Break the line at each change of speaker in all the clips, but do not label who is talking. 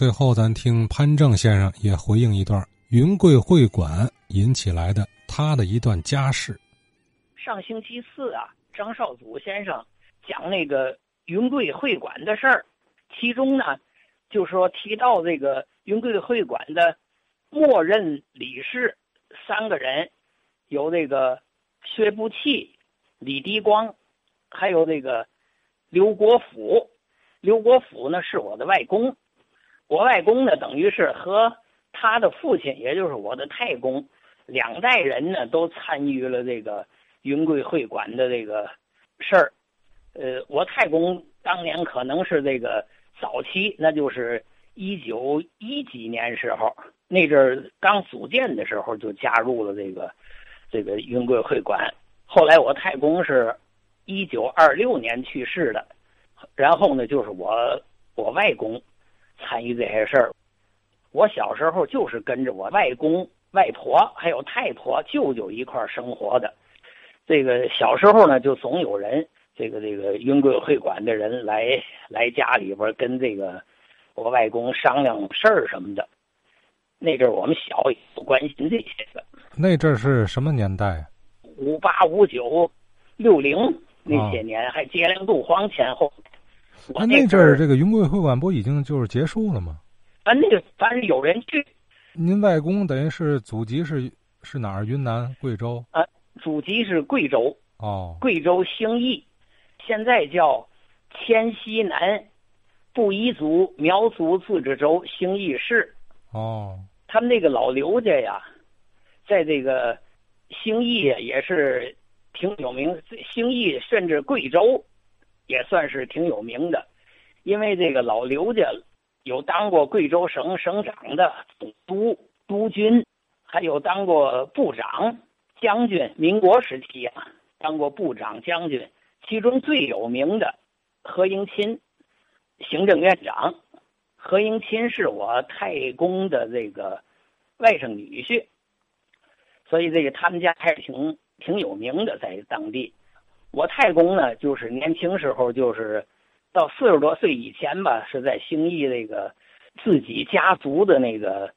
最后咱听潘正先生也回应一段云贵会馆引起来的他的一段家事。
上星期四啊，张少祖先生讲那个云贵会馆的事儿，其中呢，就说提到这个云贵会馆的默认理事三个人，有这个薛步器、李迪光，还有这个刘国甫。刘国甫呢是我的外公，我外公呢等于是和他的父亲，也就是我的太公，两代人呢都参与了这个云贵会馆的这个事儿。呃，我太公当年可能是这个早期，那就是一九一几年时候，那阵儿刚组建的时候就加入了这个这个云贵会馆。后来我太公是一九二六年去世的。然后呢，就是我我外公参与这些事儿。我小时候就是跟着我外公、外婆还有太婆、舅舅一块儿生活的。这个小时候呢，就总有人，这个这个云贵会馆的人来来家里边跟这个我外公商量事儿什么的。那阵儿我们小也不关心这些个。
那阵儿是什么年代？
五八、五九、六零那些年，还接连渡黄前后。
那那阵儿，这个云贵会馆不已经就是结束了吗？
啊，那个反正有人去。
您外公等于是祖籍是是哪儿？云南、贵州？
啊，祖籍是贵州。
哦。
贵州兴义，现在叫黔西南布依族苗族自治州兴义市。
哦。
他们那个老刘家呀，在这个兴义也是挺有名，兴义甚至贵州。也算是挺有名的，因为这个老刘家有当过贵州省省长的总督、督军，还有当过部长、将军。民国时期啊，当过部长、将军。其中最有名的何应钦，行政院长。何应钦是我太公的这个外甥女婿，所以这个他们家还是挺挺有名的，在当地。我太公呢，就是年轻时候，就是到四十多岁以前吧，是在兴义那个自己家族的那个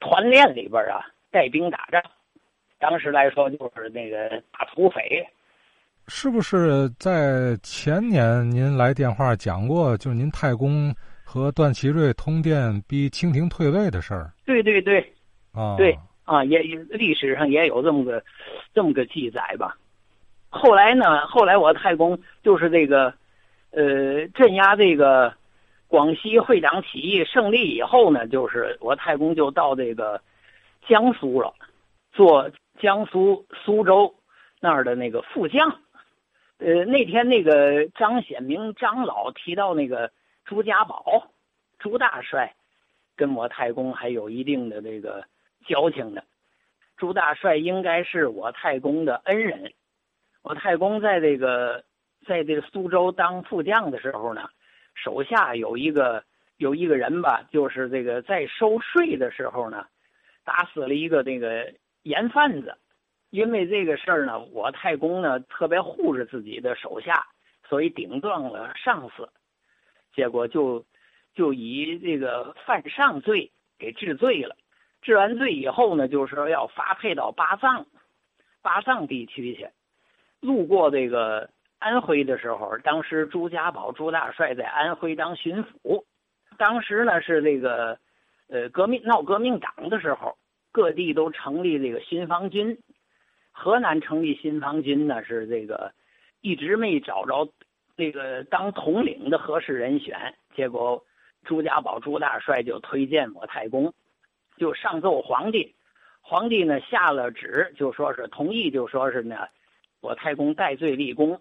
团练里边啊，带兵打仗。当时来说，就是那个打土匪。
是不是在前年您来电话讲过，就是您太公和段祺瑞通电逼清廷退位的事儿？
对对对，
啊，
对啊，也历史上也有这么个这么个记载吧。后来呢？后来我太公就是这个，呃，镇压这个广西会党起义胜利以后呢，就是我太公就到这个江苏了，做江苏苏州那儿的那个副将。呃，那天那个张显明张老提到那个朱家宝，朱大帅跟我太公还有一定的这个交情的。朱大帅应该是我太公的恩人。我太公在这个，在这个苏州当副将的时候呢，手下有一个有一个人吧，就是这个在收税的时候呢，打死了一个那个盐贩子。因为这个事儿呢，我太公呢特别护着自己的手下，所以顶撞了上司，结果就就以这个犯上罪给治罪了。治完罪以后呢，就是说要发配到巴藏，巴藏地区去。路过这个安徽的时候，当时朱家宝朱大帅在安徽当巡抚，当时呢是这个，呃，革命闹革命党的时候，各地都成立这个新防军，河南成立新防军呢是这个，一直没找着那个当统领的合适人选，结果朱家宝朱大帅就推荐我太公，就上奏皇帝，皇帝呢下了旨，就说是同意，就说是呢。我太公戴罪立功，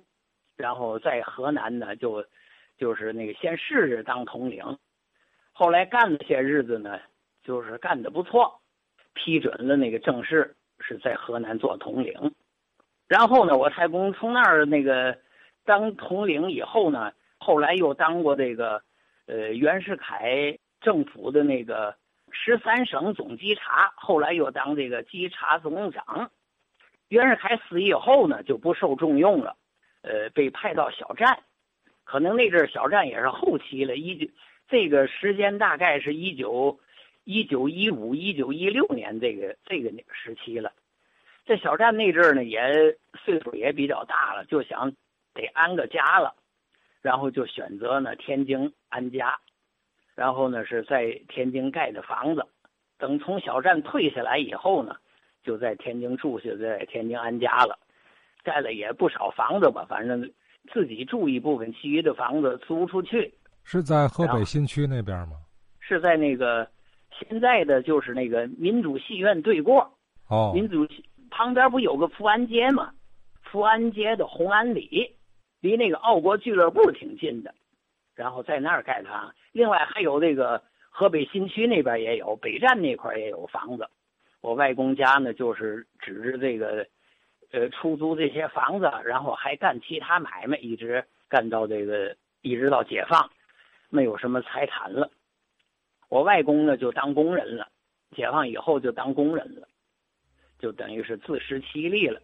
然后在河南呢，就就是那个先试试当统领，后来干了些日子呢，就是干的不错，批准了那个正式是在河南做统领。然后呢，我太公从那儿那个当统领以后呢，后来又当过这个呃袁世凯政府的那个十三省总稽查，后来又当这个稽查总长。袁世凯死以后呢，就不受重用了，呃，被派到小站，可能那阵小站也是后期了。一九这个时间大概是一九一九一五一九一六年这个这个时期了。这小站那阵呢，也岁数也比较大了，就想得安个家了，然后就选择呢天津安家，然后呢是在天津盖的房子。等从小站退下来以后呢，就在天津住下，在天津安家了，盖了也不少房子吧，反正自己住一部分，其余的房子租出去。
是在河北新区那边吗？
是在那个现在的就是那个民主戏院对过。
哦。
民主旁边不有个福安街吗？福安街的红安里，离那个奥国俱乐部挺近的，然后在那儿盖房。另外还有那个。河北新区那边也有，北站那块也有房子。我外公家呢，就是指着这个，呃，出租这些房子，然后还干其他买卖，一直干到这个，一直到解放，没有什么财产了。我外公呢，就当工人了，解放以后就当工人了，就等于是自食其力了。